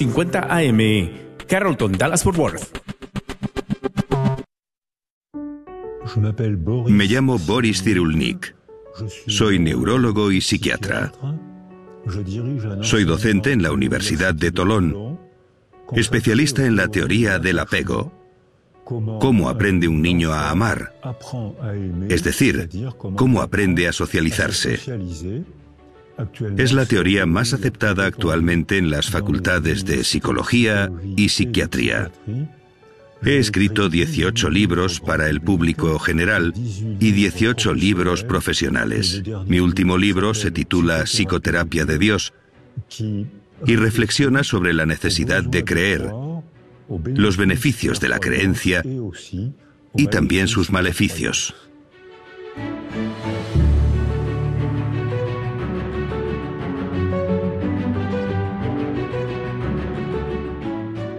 50 AM, Carrollton, Dallas Fort Worth. Me llamo Boris Cyrulnik. Soy neurólogo y psiquiatra. Soy docente en la Universidad de Tolón, especialista en la teoría del apego. ¿Cómo aprende un niño a amar? Es decir, ¿cómo aprende a socializarse? Es la teoría más aceptada actualmente en las facultades de psicología y psiquiatría. He escrito 18 libros para el público general y 18 libros profesionales. Mi último libro se titula Psicoterapia de Dios y reflexiona sobre la necesidad de creer, los beneficios de la creencia y también sus maleficios.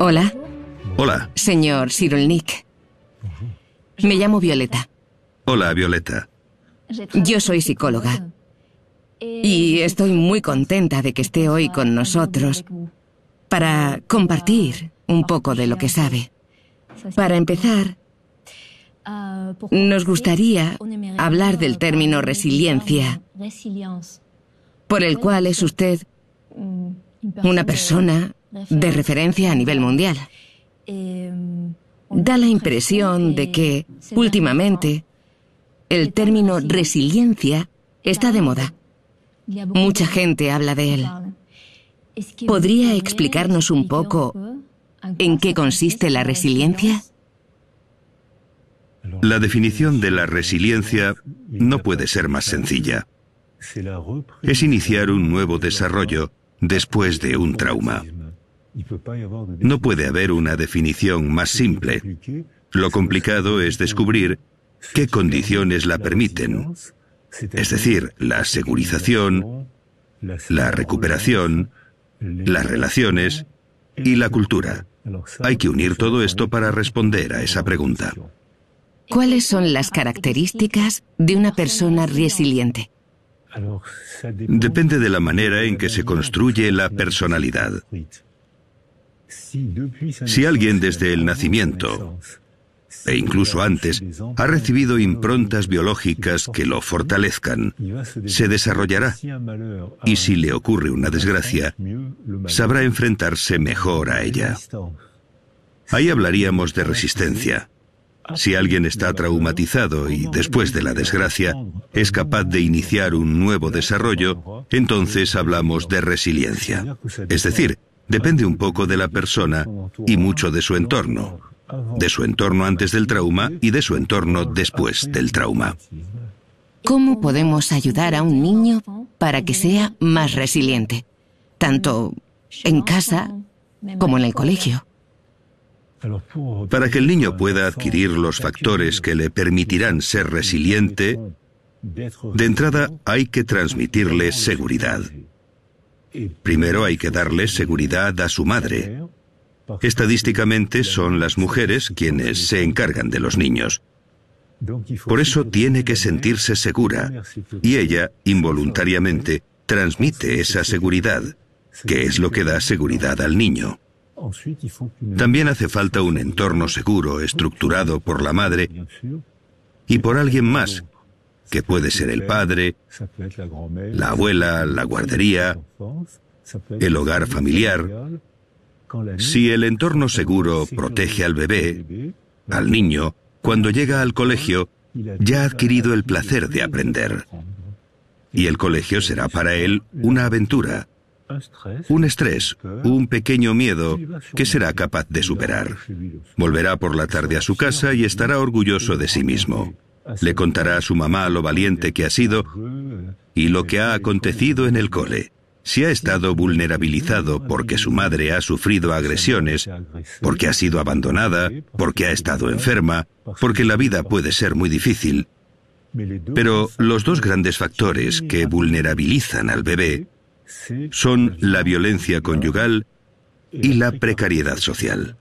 Hola. Hola. Señor Cyrulnik. Me llamo Violeta. Hola, Violeta. Yo soy psicóloga. Y estoy muy contenta de que esté hoy con nosotros para compartir un poco de lo que sabe. Para empezar, nos gustaría hablar del término resiliencia, por el cual es usted una persona de referencia a nivel mundial. Da la impresión de que, últimamente, el término resiliencia está de moda. Mucha gente habla de él. ¿Podría explicarnos un poco en qué consiste la resiliencia? La definición de la resiliencia no puede ser más sencilla. Es iniciar un nuevo desarrollo después de un trauma. No puede haber una definición más simple. Lo complicado es descubrir qué condiciones la permiten, es decir, la segurización, la recuperación, las relaciones y la cultura. Hay que unir todo esto para responder a esa pregunta. ¿Cuáles son las características de una persona resiliente? Depende de la manera en que se construye la personalidad. Si alguien desde el nacimiento, e incluso antes, ha recibido improntas biológicas que lo fortalezcan, se desarrollará. Y si le ocurre una desgracia, sabrá enfrentarse mejor a ella. Ahí hablaríamos de resistencia. Si alguien está traumatizado y después de la desgracia es capaz de iniciar un nuevo desarrollo, entonces hablamos de resiliencia. Es decir, depende un poco de la persona y mucho de su entorno, de su entorno antes del trauma y de su entorno después del trauma. ¿Cómo podemos ayudar a un niño para que sea más resiliente, tanto en casa como en el colegio? Para que el niño pueda adquirir los factores que le permitirán ser resiliente, de entrada hay que transmitirle seguridad. Primero hay que darle seguridad a su madre. Estadísticamente son las mujeres quienes se encargan de los niños. Por eso tiene que sentirse segura y ella, involuntariamente, transmite esa seguridad, que es lo que da seguridad al niño. También hace falta un entorno seguro, estructurado por la madre y por alguien más, que puede ser el padre, la abuela, la guardería, el hogar familiar. Si el entorno seguro protege al bebé, al niño, cuando llega al colegio, ya ha adquirido el placer de aprender. Y el colegio será para él una aventura, un estrés, un pequeño miedo que será capaz de superar. Volverá por la tarde a su casa y estará orgulloso de sí mismo. Le contará a su mamá lo valiente que ha sido y lo que ha acontecido en el cole. Si ha estado vulnerabilizado porque su madre ha sufrido agresiones, porque ha sido abandonada, porque ha estado enferma, porque la vida puede ser muy difícil. Pero los dos grandes factores que vulnerabilizan al bebé son la violencia conyugal y la precariedad social.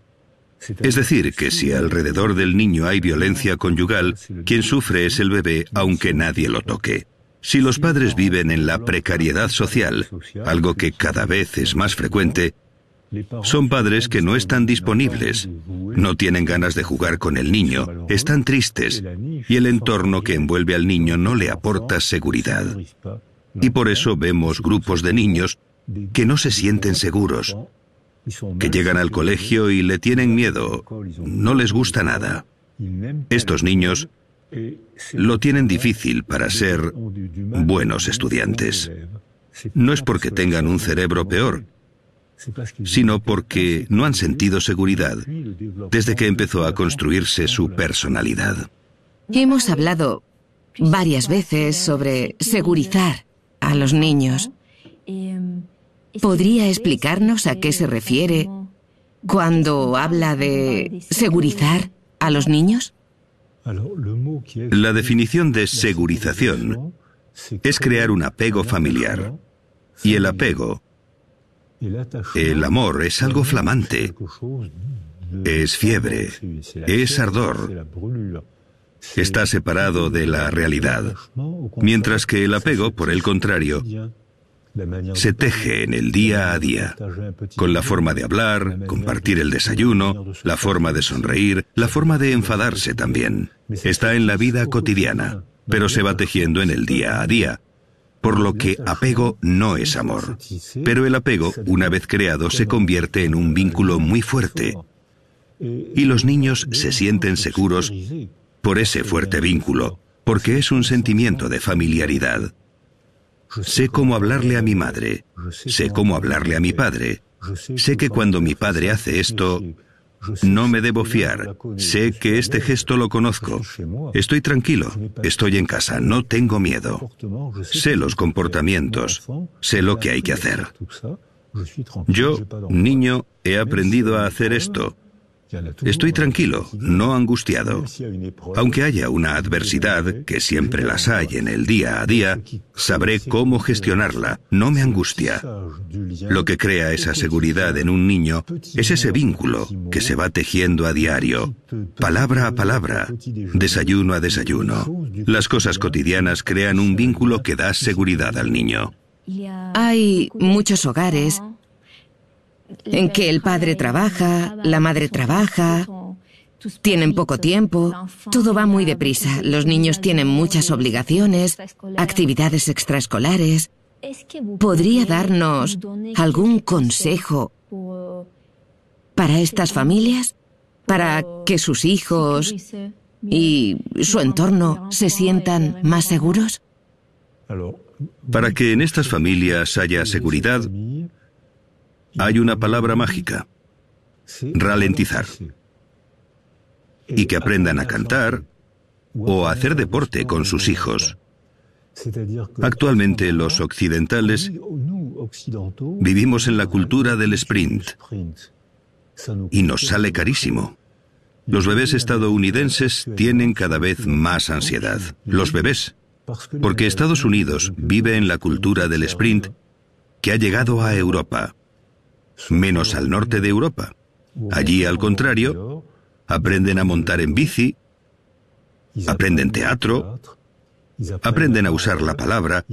Es decir, que si alrededor del niño hay violencia conyugal, quien sufre es el bebé aunque nadie lo toque. Si los padres viven en la precariedad social, algo que cada vez es más frecuente, Son padres que no están disponibles, no tienen ganas de jugar con el niño, están tristes y el entorno que envuelve al niño no le aporta seguridad. Y por eso vemos grupos de niños que no se sienten seguros, que llegan al colegio y le tienen miedo, no les gusta nada. Estos niños lo tienen difícil para ser buenos estudiantes. No es porque tengan un cerebro peor, sino porque no han sentido seguridad desde que empezó a construirse su personalidad. Hemos hablado varias veces sobre segurizar a los niños. ¿Podría explicarnos a qué se refiere cuando habla de segurizar a los niños? La definición de segurización es crear un apego familiar. Y el apego, el amor es algo flamante, es fiebre, es ardor, está separado de la realidad, mientras que el apego, por el contrario, se teje en el día a día, con la forma de hablar, compartir el desayuno, la forma de sonreír, la forma de enfadarse también. Está en la vida cotidiana, pero se va tejiendo en el día a día. Por lo que apego no es amor. Pero el apego, una vez creado, se convierte en un vínculo muy fuerte. Y los niños se sienten seguros por ese fuerte vínculo, porque es un sentimiento de familiaridad. Sé cómo hablarle a mi madre, sé cómo hablarle a mi padre, sé que cuando mi padre hace esto, no me debo fiar, sé que este gesto lo conozco, estoy tranquilo, estoy en casa, no tengo miedo, sé los comportamientos, sé lo que hay que hacer. Yo, niño, he aprendido a hacer esto, Estoy tranquilo, no angustiado. Aunque haya una adversidad, que siempre las hay en el día a día, sabré cómo gestionarla, no me angustia. Lo que crea esa seguridad en un niño es ese vínculo que se va tejiendo a diario, palabra a palabra, desayuno a desayuno. Las cosas cotidianas crean un vínculo que da seguridad al niño. Hay muchos hogares en que el padre trabaja, la madre trabaja, tienen poco tiempo, todo va muy deprisa, los niños tienen muchas obligaciones, actividades extraescolares. ¿Podría darnos algún consejo para estas familias? Para que sus hijos y su entorno se sientan más seguros? Para que en estas familias haya seguridad, hay una palabra mágica, ralentizar. Y que aprendan a cantar o a hacer deporte con sus hijos. Actualmente los occidentales vivimos en la cultura del sprint y nos sale carísimo. Los bebés estadounidenses tienen cada vez más ansiedad. Los bebés. Porque Estados Unidos vive en la cultura del sprint que ha llegado a Europa menos al norte de Europa. Allí, al contrario, aprenden a montar en bici, aprenden teatro, aprenden a usar la palabra,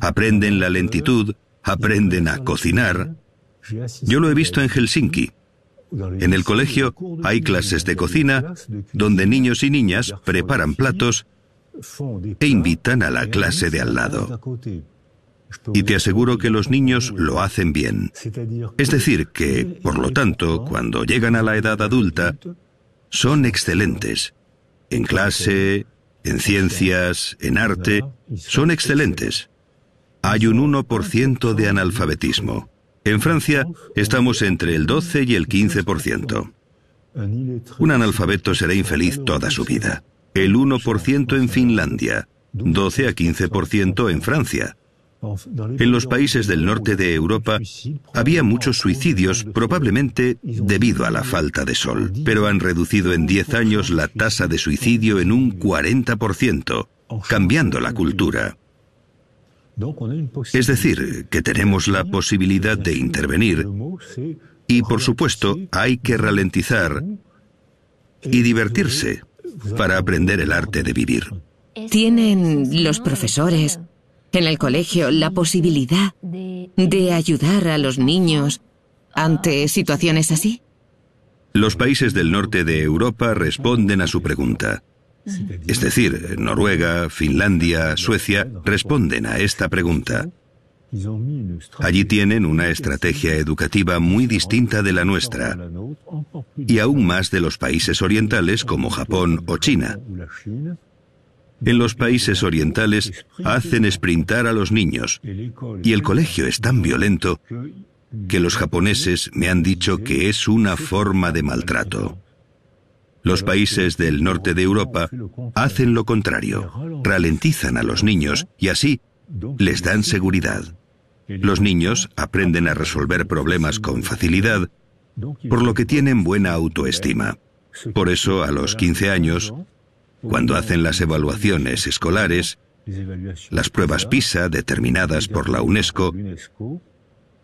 aprenden la lentitud, aprenden a cocinar. Yo lo he visto en Helsinki. En el colegio hay clases de cocina donde niños y niñas preparan platos e invitan a la clase de al lado. Y te aseguro que los niños lo hacen bien. Es decir, que, por lo tanto, cuando llegan a la edad adulta, son excelentes. En clase, en ciencias, en arte, son excelentes. Hay un 1% de analfabetismo. En Francia estamos entre el 12 y el 15%. Un analfabeto será infeliz toda su vida. El 1% en Finlandia, 12 a 15% en Francia, en los países del norte de Europa había muchos suicidios, probablemente debido a la falta de sol, pero han reducido en 10 años la tasa de suicidio en un 40%, cambiando la cultura. Es decir, que tenemos la posibilidad de intervenir y, por supuesto, hay que ralentizar y divertirse para aprender el arte de vivir. Tienen los profesores en el colegio la posibilidad de ayudar a los niños ante situaciones así? Los países del norte de Europa responden a su pregunta. Es decir, Noruega, Finlandia, Suecia responden a esta pregunta. Allí tienen una estrategia educativa muy distinta de la nuestra y aún más de los países orientales como Japón o China. En los países orientales hacen sprintar a los niños y el colegio es tan violento que los japoneses me han dicho que es una forma de maltrato. Los países del norte de Europa hacen lo contrario, ralentizan a los niños y así les dan seguridad. Los niños aprenden a resolver problemas con facilidad, por lo que tienen buena autoestima. Por eso, a los 15 años, cuando hacen las evaluaciones escolares, las pruebas PISA determinadas por la UNESCO,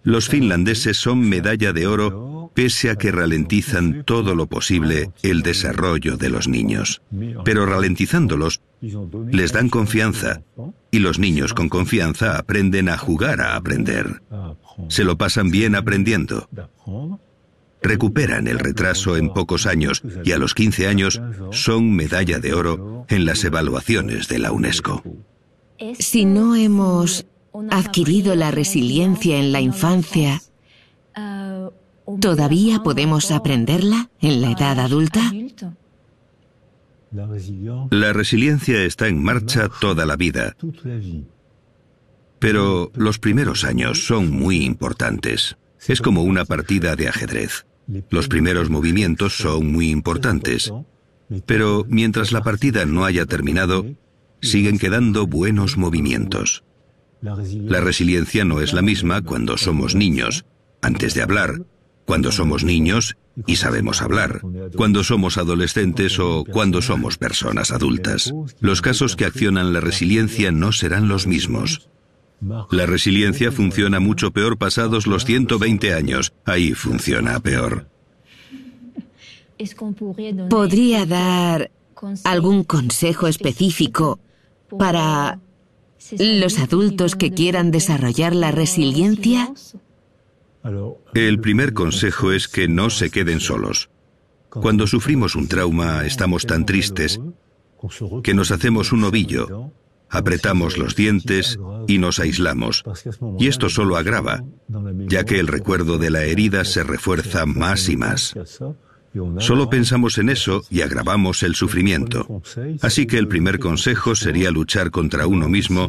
los finlandeses son medalla de oro pese a que ralentizan todo lo posible el desarrollo de los niños. Pero ralentizándolos, les dan confianza y los niños con confianza aprenden a jugar a aprender. Se lo pasan bien aprendiendo. Recuperan el retraso en pocos años y a los 15 años son medalla de oro en las evaluaciones de la UNESCO. Si no hemos adquirido la resiliencia en la infancia, ¿todavía podemos aprenderla en la edad adulta? La resiliencia está en marcha toda la vida, pero los primeros años son muy importantes. Es como una partida de ajedrez. Los primeros movimientos son muy importantes, pero mientras la partida no haya terminado, siguen quedando buenos movimientos. La resiliencia no es la misma cuando somos niños, antes de hablar, cuando somos niños y sabemos hablar, cuando somos adolescentes o cuando somos personas adultas. Los casos que accionan la resiliencia no serán los mismos. La resiliencia funciona mucho peor pasados los 120 años. Ahí funciona peor. ¿Podría dar algún consejo específico para los adultos que quieran desarrollar la resiliencia? El primer consejo es que no se queden solos. Cuando sufrimos un trauma estamos tan tristes que nos hacemos un ovillo, apretamos los dientes y nos aislamos. Y esto solo agrava, ya que el recuerdo de la herida se refuerza más y más. Solo pensamos en eso y agravamos el sufrimiento. Así que el primer consejo sería luchar contra uno mismo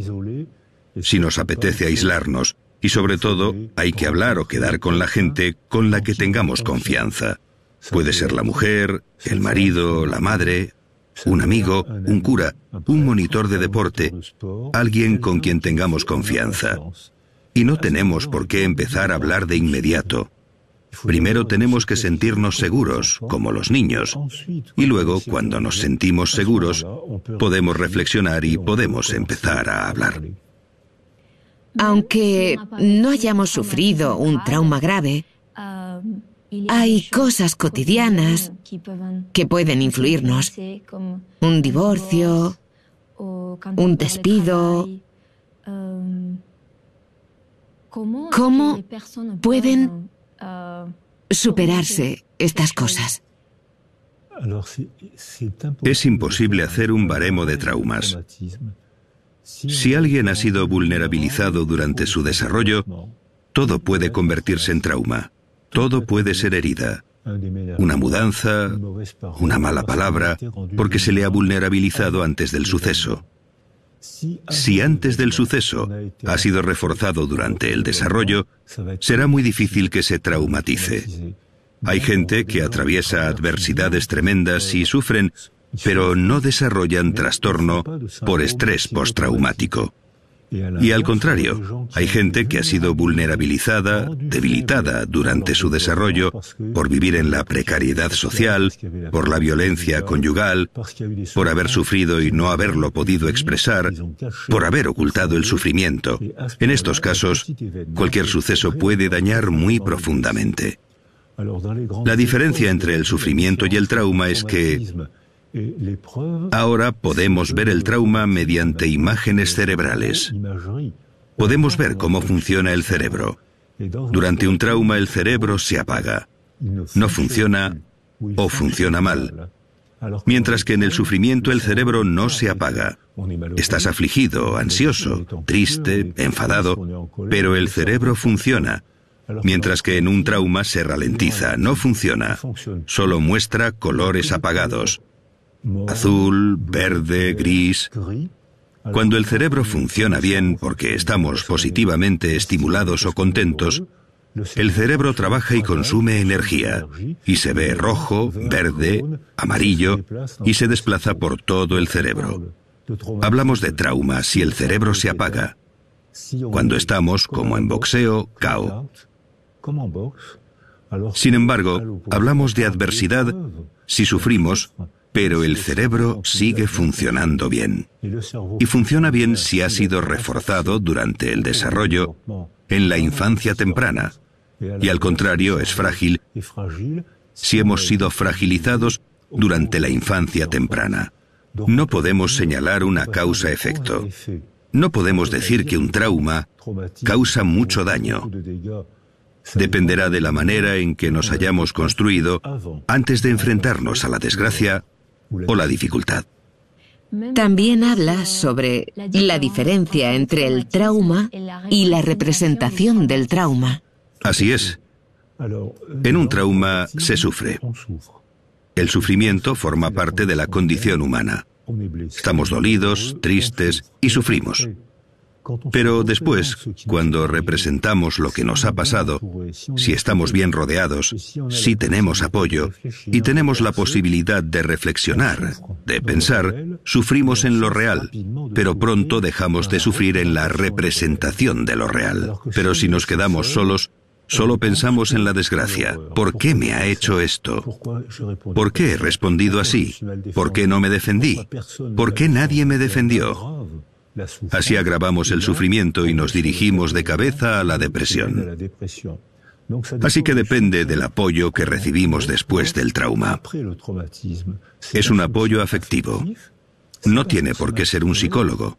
si nos apetece aislarnos. Y sobre todo, hay que hablar o quedar con la gente con la que tengamos confianza. Puede ser la mujer, el marido, la madre, un amigo, un cura, un monitor de deporte, alguien con quien tengamos confianza. Y no tenemos por qué empezar a hablar de inmediato. Primero tenemos que sentirnos seguros, como los niños, y luego, cuando nos sentimos seguros, podemos reflexionar y podemos empezar a hablar. Aunque no hayamos sufrido un trauma grave, hay cosas cotidianas que pueden influirnos. Un divorcio, un despido. ¿Cómo pueden superarse estas cosas? Es imposible hacer un baremo de traumas. Si alguien ha sido vulnerabilizado durante su desarrollo, todo puede convertirse en trauma. Todo puede ser herida. Una mudanza, una mala palabra, porque se le ha vulnerabilizado antes del suceso. Si antes del suceso ha sido reforzado durante el desarrollo, será muy difícil que se traumatice. Hay gente que atraviesa adversidades tremendas y sufren, pero no desarrollan trastorno por estrés postraumático. Y al contrario, hay gente que ha sido vulnerabilizada, debilitada durante su desarrollo por vivir en la precariedad social, por la violencia conyugal, por haber sufrido y no haberlo podido expresar, por haber ocultado el sufrimiento. En estos casos, cualquier suceso puede dañar muy profundamente. La diferencia entre el sufrimiento y el trauma es que Ahora podemos ver el trauma mediante imágenes cerebrales. Podemos ver cómo funciona el cerebro. Durante un trauma el cerebro se apaga, no funciona o funciona mal, mientras que en el sufrimiento el cerebro no se apaga. Estás afligido, ansioso, triste, enfadado, pero el cerebro funciona, mientras que en un trauma se ralentiza, no funciona, solo muestra colores apagados, azul, verde, gris. Cuando el cerebro funciona bien porque estamos positivamente estimulados o contentos, el cerebro trabaja y consume energía, y se ve rojo, verde, amarillo, y se desplaza por todo el cerebro. Hablamos de trauma si el cerebro se apaga. Cuando estamos, como en boxeo, cao. Sin embargo, hablamos de adversidad si sufrimos, pero el cerebro sigue funcionando bien. Y funciona bien si ha sido reforzado durante el desarrollo en la infancia temprana, y al contrario es frágil si hemos sido fragilizados durante la infancia temprana. No podemos señalar una causa-efecto. No podemos decir que un trauma causa mucho daño. Dependerá de la manera en que nos hayamos construido antes de enfrentarnos a la desgracia o la dificultad. También habla sobre la diferencia entre el trauma y la representación del trauma. Así es. En un trauma se sufre. El sufrimiento forma parte de la condición humana. Estamos dolidos, tristes y sufrimos. Pero después, cuando representamos lo que nos ha pasado, si estamos bien rodeados, si tenemos apoyo y tenemos la posibilidad de reflexionar, de pensar, sufrimos en lo real, pero pronto dejamos de sufrir en la representación de lo real. Pero si nos quedamos solos, Solo pensamos en la desgracia. ¿Por qué me ha hecho esto? ¿Por qué he respondido así? ¿Por qué no me defendí? ¿Por qué nadie me defendió? Así agravamos el sufrimiento y nos dirigimos de cabeza a la depresión. Así que depende del apoyo que recibimos después del trauma. Es un apoyo afectivo. No tiene por qué ser un psicólogo.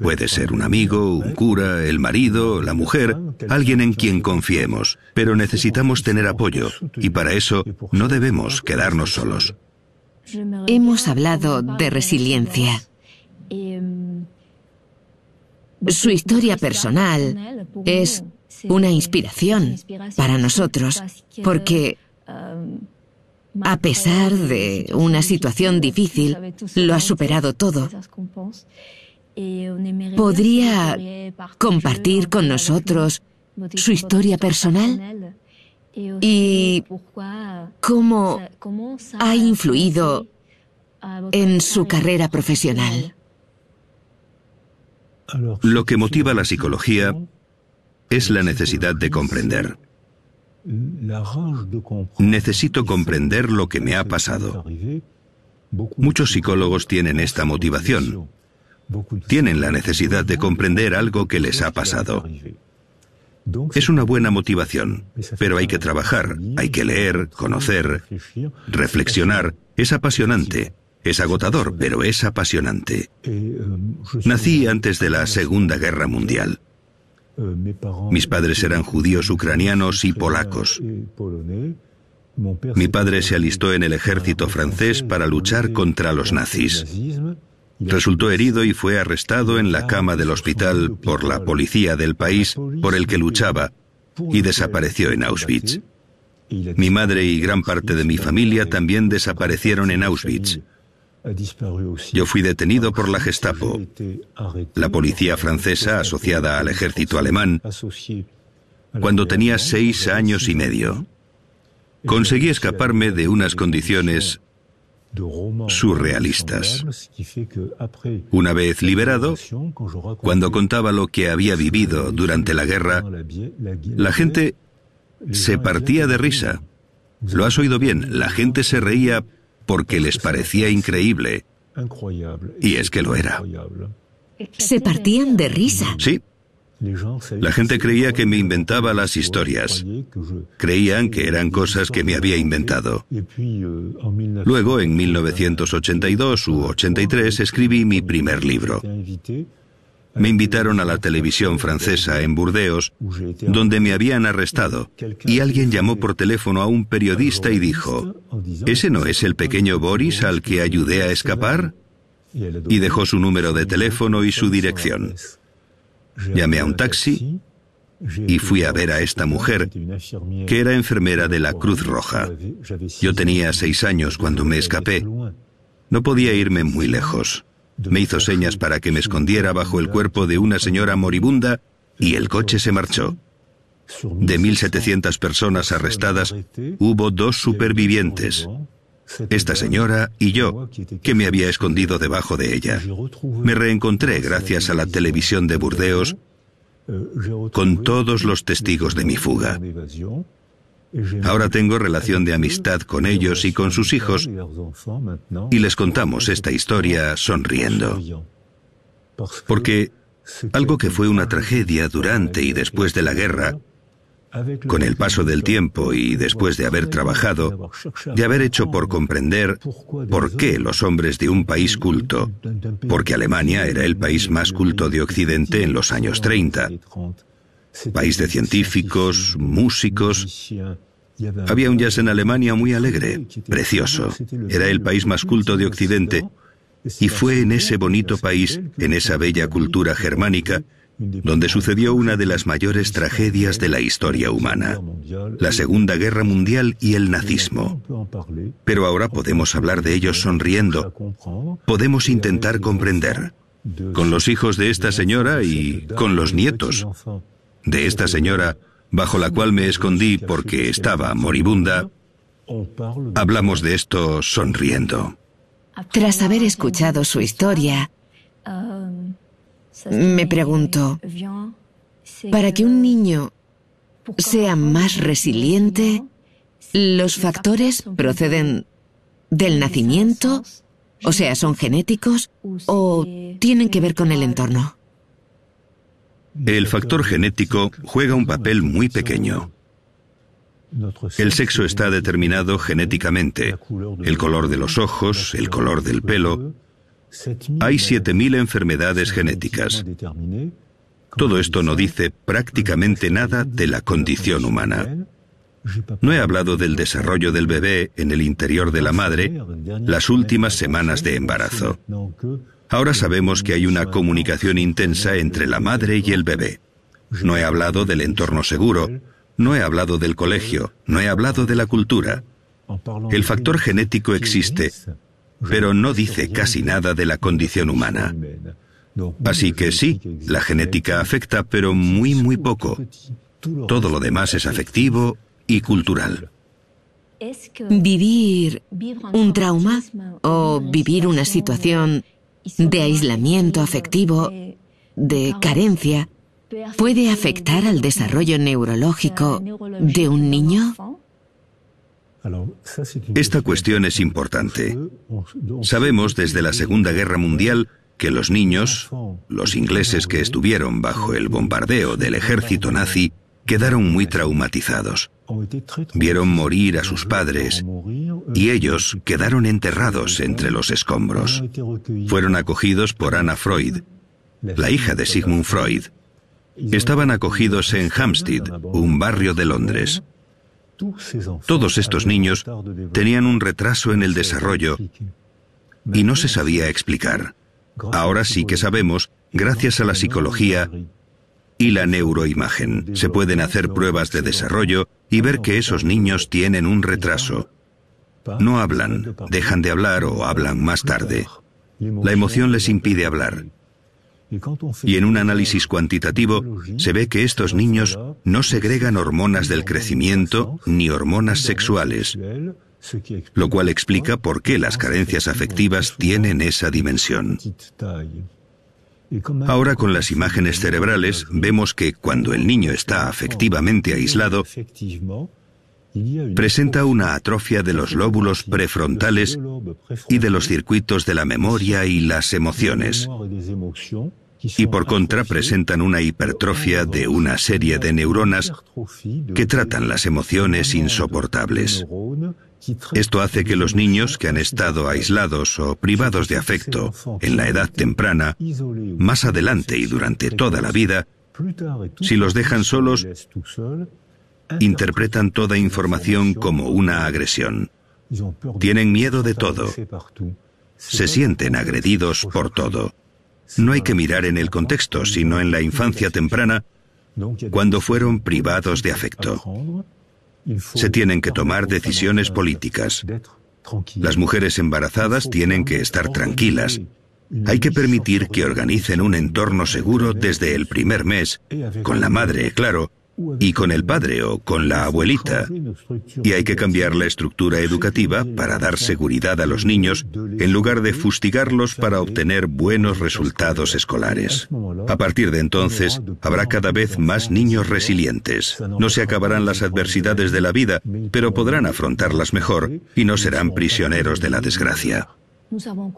Puede ser un amigo, un cura, el marido, la mujer, alguien en quien confiemos, pero necesitamos tener apoyo y para eso no debemos quedarnos solos. Hemos hablado de resiliencia. Su historia personal es una inspiración para nosotros, porque a pesar de una situación difícil, lo ha superado todo. ¿Podría compartir con nosotros su historia personal? ¿Y cómo ha influido en su carrera profesional? Lo que motiva la psicología es la necesidad de comprender. Necesito comprender lo que me ha pasado. Muchos psicólogos tienen esta motivación. Tienen la necesidad de comprender algo que les ha pasado. Es una buena motivación, pero hay que trabajar, hay que leer, conocer, reflexionar. Es apasionante, es agotador, pero es apasionante. Nací antes de la Segunda Guerra Mundial. Mis padres eran judíos ucranianos y polacos. Mi padre se alistó en el ejército francés para luchar contra los nazis. Resultó herido y fue arrestado en la cama del hospital por la policía del país por el que luchaba y desapareció en Auschwitz. Mi madre y gran parte de mi familia también desaparecieron en Auschwitz. Yo fui detenido por la Gestapo, la policía francesa asociada al ejército alemán, cuando tenía seis años y medio. Conseguí escaparme de unas condiciones surrealistas. Una vez liberado, cuando contaba lo que había vivido durante la guerra, la gente se partía de risa. Lo has oído bien, la gente se reía porque les parecía increíble. Y es que lo era. Se partían de risa. Sí, la gente creía que me inventaba las historias. Creían que eran cosas que me había inventado. Luego, en 1982 u 83, escribí mi primer libro. Me invitaron a la televisión francesa en Burdeos, donde me habían arrestado, y alguien llamó por teléfono a un periodista y dijo, ¿ese no es el pequeño Boris al que ayudé a escapar? Y dejó su número de teléfono y su dirección. Llamé a un taxi y fui a ver a esta mujer, que era enfermera de la Cruz Roja. Yo tenía seis años cuando me escapé. No podía irme muy lejos. Me hizo señas para que me escondiera bajo el cuerpo de una señora moribunda y el coche se marchó. De 1.700 personas arrestadas, hubo dos supervivientes, esta señora y yo, que me había escondido debajo de ella. Me reencontré gracias a la televisión de Burdeos con todos los testigos de mi fuga. Ahora tengo relación de amistad con ellos y con sus hijos y les contamos esta historia sonriendo. Porque algo que fue una tragedia durante y después de la guerra, con el paso del tiempo y después de haber trabajado, de haber hecho por comprender por qué los hombres de un país culto, porque Alemania era el país más culto de Occidente en los años 30, país de científicos, músicos, había un jazz en Alemania muy alegre, precioso. Era el país más culto de Occidente. Y fue en ese bonito país, en esa bella cultura germánica, donde sucedió una de las mayores tragedias de la historia humana, la Segunda Guerra Mundial y el nazismo. Pero ahora podemos hablar de ellos sonriendo, podemos intentar comprender, con los hijos de esta señora y con los nietos de esta señora, bajo la cual me escondí porque estaba moribunda, hablamos de esto sonriendo. Tras haber escuchado su historia, me pregunto, para que un niño sea más resiliente, ¿los factores proceden del nacimiento? O sea, ¿son genéticos o tienen que ver con el entorno? El factor genético juega un papel muy pequeño. El sexo está determinado genéticamente. El color de los ojos, el color del pelo, hay 7.000 enfermedades genéticas. Todo esto no dice prácticamente nada de la condición humana. No he hablado del desarrollo del bebé en el interior de la madre las últimas semanas de embarazo. Ahora sabemos que hay una comunicación intensa entre la madre y el bebé. No he hablado del entorno seguro, no he hablado del colegio, no he hablado de la cultura. El factor genético existe, pero no dice casi nada de la condición humana. Así que sí, la genética afecta, pero muy, muy poco. Todo lo demás es afectivo y cultural. Vivir un trauma o vivir una situación de aislamiento afectivo, de carencia, puede afectar al desarrollo neurológico de un niño? Esta cuestión es importante. Sabemos desde la Segunda Guerra Mundial que los niños, los ingleses que estuvieron bajo el bombardeo del ejército nazi, quedaron muy traumatizados. Vieron morir a sus padres y ellos quedaron enterrados entre los escombros. Fueron acogidos por Anna Freud, la hija de Sigmund Freud. Estaban acogidos en Hampstead, un barrio de Londres. Todos estos niños tenían un retraso en el desarrollo y no se sabía explicar. Ahora sí que sabemos, gracias a la psicología y la neuroimagen, se pueden hacer pruebas de desarrollo y ver que esos niños tienen un retraso. No hablan, dejan de hablar o hablan más tarde. La emoción les impide hablar. Y en un análisis cuantitativo se ve que estos niños no segregan hormonas del crecimiento ni hormonas sexuales, lo cual explica por qué las carencias afectivas tienen esa dimensión. Ahora con las imágenes cerebrales vemos que cuando el niño está afectivamente aislado, presenta una atrofia de los lóbulos prefrontales y de los circuitos de la memoria y las emociones. Y por contra presentan una hipertrofia de una serie de neuronas que tratan las emociones insoportables. Esto hace que los niños que han estado aislados o privados de afecto en la edad temprana, más adelante y durante toda la vida, si los dejan solos, interpretan toda información como una agresión. Tienen miedo de todo. Se sienten agredidos por todo. No hay que mirar en el contexto, sino en la infancia temprana, cuando fueron privados de afecto. Se tienen que tomar decisiones políticas. Las mujeres embarazadas tienen que estar tranquilas. Hay que permitir que organicen un entorno seguro desde el primer mes, con la madre, claro, y con el padre o con la abuelita. Y hay que cambiar la estructura educativa para dar seguridad a los niños en lugar de fustigarlos para obtener buenos resultados escolares. A partir de entonces, habrá cada vez más niños resilientes. No se acabarán las adversidades de la vida, pero podrán afrontarlas mejor y no serán prisioneros de la desgracia.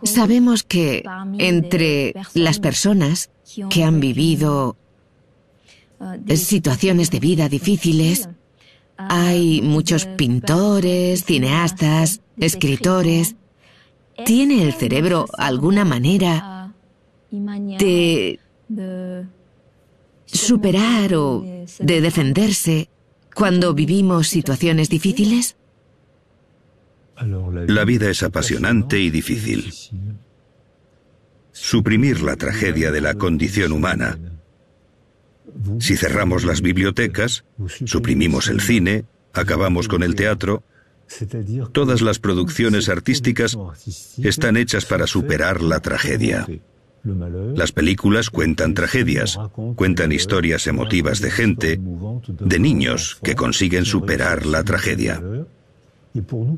Sabemos que entre las personas que han vivido situaciones de vida difíciles. Hay muchos pintores, cineastas, escritores. ¿Tiene el cerebro alguna manera de superar o de defenderse cuando vivimos situaciones difíciles? La vida es apasionante y difícil. Suprimir la tragedia de la condición humana si cerramos las bibliotecas, suprimimos el cine, acabamos con el teatro, todas las producciones artísticas están hechas para superar la tragedia. Las películas cuentan tragedias, cuentan historias emotivas de gente, de niños que consiguen superar la tragedia.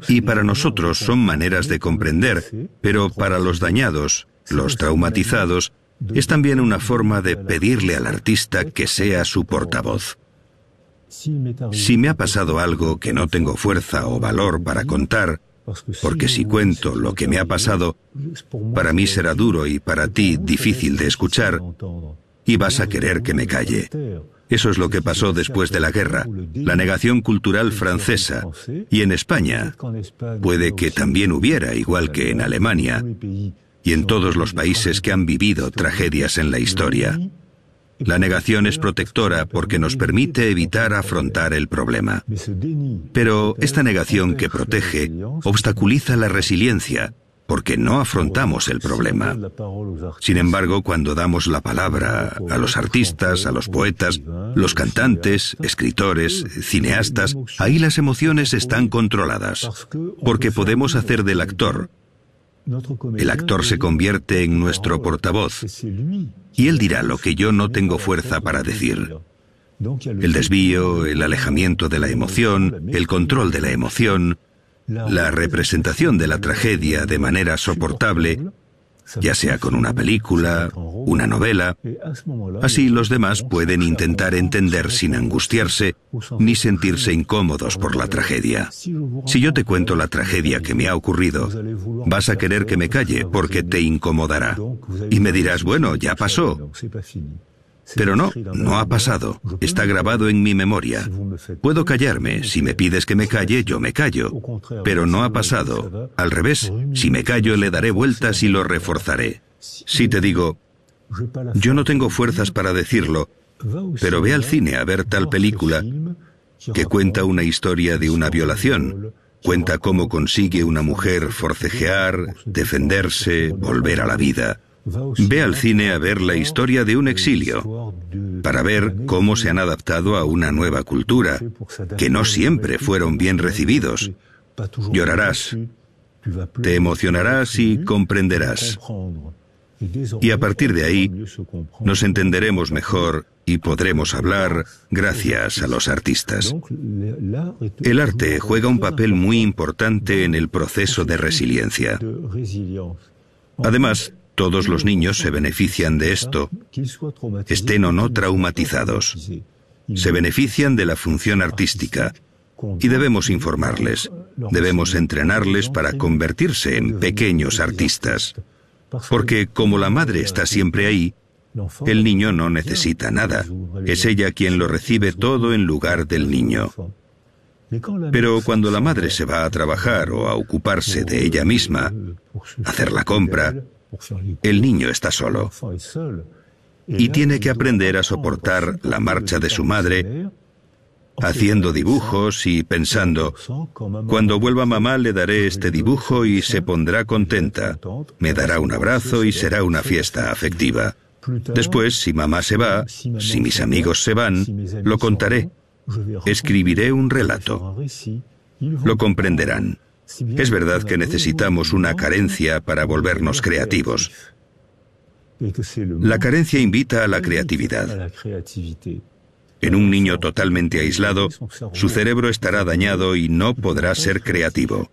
Y para nosotros son maneras de comprender, pero para los dañados, los traumatizados, es también una forma de pedirle al artista que sea su portavoz. Si me ha pasado algo que no tengo fuerza o valor para contar, porque si cuento lo que me ha pasado, para mí será duro y para ti difícil de escuchar, y vas a querer que me calle. Eso es lo que pasó después de la guerra, la negación cultural francesa, y en España puede que también hubiera, igual que en Alemania, y en todos los países que han vivido tragedias en la historia. La negación es protectora porque nos permite evitar afrontar el problema. Pero esta negación que protege obstaculiza la resiliencia porque no afrontamos el problema. Sin embargo, cuando damos la palabra a los artistas, a los poetas, los cantantes, escritores, cineastas, ahí las emociones están controladas, porque podemos hacer del actor el actor se convierte en nuestro portavoz y él dirá lo que yo no tengo fuerza para decir. El desvío, el alejamiento de la emoción, el control de la emoción, la representación de la tragedia de manera soportable ya sea con una película, una novela. Así los demás pueden intentar entender sin angustiarse ni sentirse incómodos por la tragedia. Si yo te cuento la tragedia que me ha ocurrido, vas a querer que me calle porque te incomodará. Y me dirás, bueno, ya pasó. Pero no, no ha pasado. Está grabado en mi memoria. Puedo callarme. Si me pides que me calle, yo me callo. Pero no ha pasado. Al revés, si me callo, le daré vueltas y lo reforzaré. Si te digo, yo no tengo fuerzas para decirlo, pero ve al cine a ver tal película que cuenta una historia de una violación, cuenta cómo consigue una mujer forcejear, defenderse, volver a la vida. Ve al cine a ver la historia de un exilio, para ver cómo se han adaptado a una nueva cultura, que no siempre fueron bien recibidos. Llorarás, te emocionarás y comprenderás. Y a partir de ahí nos entenderemos mejor y podremos hablar gracias a los artistas. El arte juega un papel muy importante en el proceso de resiliencia. Además, todos los niños se benefician de esto, estén o no traumatizados. Se benefician de la función artística y debemos informarles, debemos entrenarles para convertirse en pequeños artistas. Porque como la madre está siempre ahí, el niño no necesita nada. Es ella quien lo recibe todo en lugar del niño. Pero cuando la madre se va a trabajar o a ocuparse de ella misma, hacer la compra, el niño está solo y tiene que aprender a soportar la marcha de su madre haciendo dibujos y pensando, cuando vuelva mamá le daré este dibujo y se pondrá contenta, me dará un abrazo y será una fiesta afectiva. Después, si mamá se va, si mis amigos se van, lo contaré. Escribiré un relato. Lo comprenderán. Es verdad que necesitamos una carencia para volvernos creativos. La carencia invita a la creatividad. En un niño totalmente aislado, su cerebro estará dañado y no podrá ser creativo.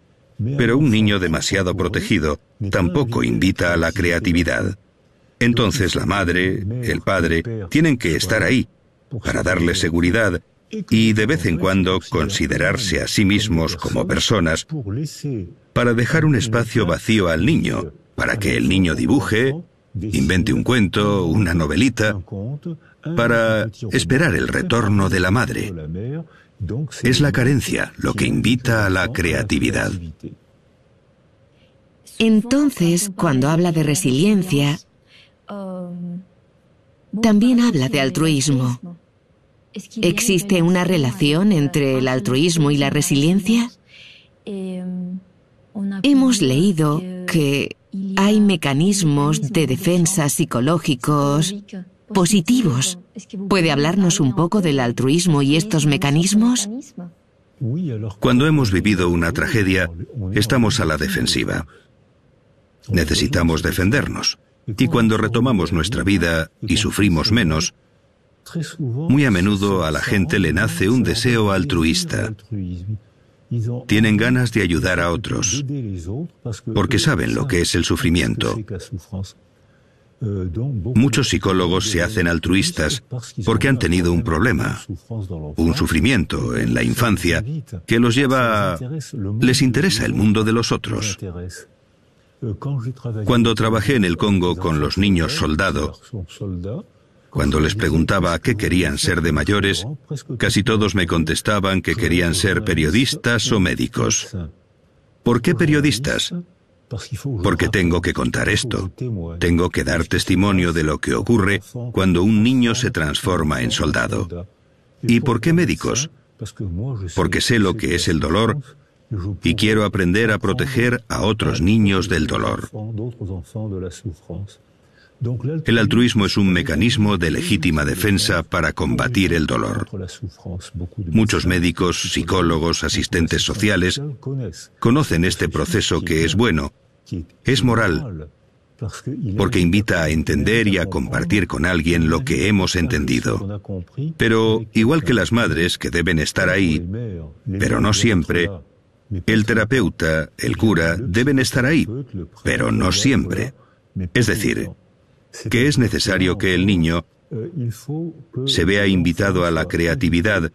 Pero un niño demasiado protegido tampoco invita a la creatividad. Entonces la madre, el padre, tienen que estar ahí para darle seguridad y de vez en cuando considerarse a sí mismos como personas para dejar un espacio vacío al niño, para que el niño dibuje, invente un cuento, una novelita, para esperar el retorno de la madre. Es la carencia lo que invita a la creatividad. Entonces, cuando habla de resiliencia, también habla de altruismo. ¿Existe una relación entre el altruismo y la resiliencia? Hemos leído que hay mecanismos de defensa psicológicos positivos. ¿Puede hablarnos un poco del altruismo y estos mecanismos? Cuando hemos vivido una tragedia, estamos a la defensiva. Necesitamos defendernos. Y cuando retomamos nuestra vida y sufrimos menos, muy a menudo a la gente le nace un deseo altruista. Tienen ganas de ayudar a otros, porque saben lo que es el sufrimiento. Muchos psicólogos se hacen altruistas porque han tenido un problema, un sufrimiento en la infancia que los lleva a... les interesa el mundo de los otros. Cuando trabajé en el Congo con los niños soldado, cuando les preguntaba qué querían ser de mayores, casi todos me contestaban que querían ser periodistas o médicos. ¿Por qué periodistas? Porque tengo que contar esto. Tengo que dar testimonio de lo que ocurre cuando un niño se transforma en soldado. ¿Y por qué médicos? Porque sé lo que es el dolor y quiero aprender a proteger a otros niños del dolor. El altruismo es un mecanismo de legítima defensa para combatir el dolor. Muchos médicos, psicólogos, asistentes sociales conocen este proceso que es bueno, es moral, porque invita a entender y a compartir con alguien lo que hemos entendido. Pero, igual que las madres que deben estar ahí, pero no siempre, el terapeuta, el cura, deben estar ahí, pero no siempre. Es decir, que es necesario que el niño se vea invitado a la creatividad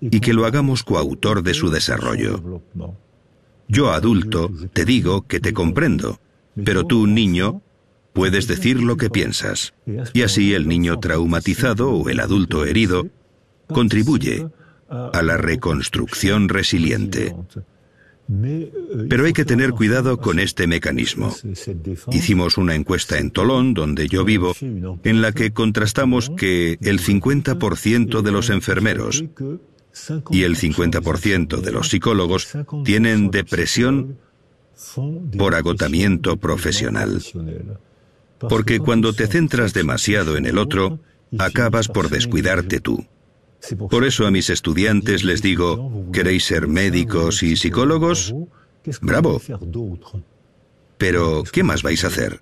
y que lo hagamos coautor de su desarrollo. Yo adulto te digo que te comprendo, pero tú niño puedes decir lo que piensas. Y así el niño traumatizado o el adulto herido contribuye a la reconstrucción resiliente. Pero hay que tener cuidado con este mecanismo. Hicimos una encuesta en Tolón, donde yo vivo, en la que contrastamos que el 50% de los enfermeros y el 50% de los psicólogos tienen depresión por agotamiento profesional. Porque cuando te centras demasiado en el otro, acabas por descuidarte tú. Por eso a mis estudiantes les digo, ¿queréis ser médicos y psicólogos? Bravo. Pero, ¿qué más vais a hacer?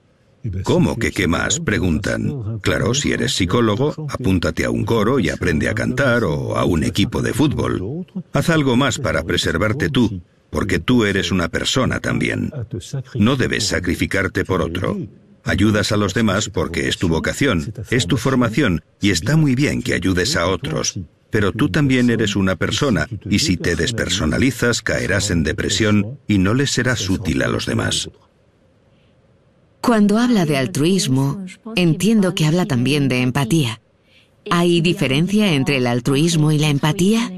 ¿Cómo que qué más? Preguntan. Claro, si eres psicólogo, apúntate a un coro y aprende a cantar o a un equipo de fútbol. Haz algo más para preservarte tú, porque tú eres una persona también. No debes sacrificarte por otro. Ayudas a los demás porque es tu vocación, es tu formación, y está muy bien que ayudes a otros. Pero tú también eres una persona, y si te despersonalizas caerás en depresión y no les serás útil a los demás. Cuando habla de altruismo, entiendo que habla también de empatía. ¿Hay diferencia entre el altruismo y la empatía?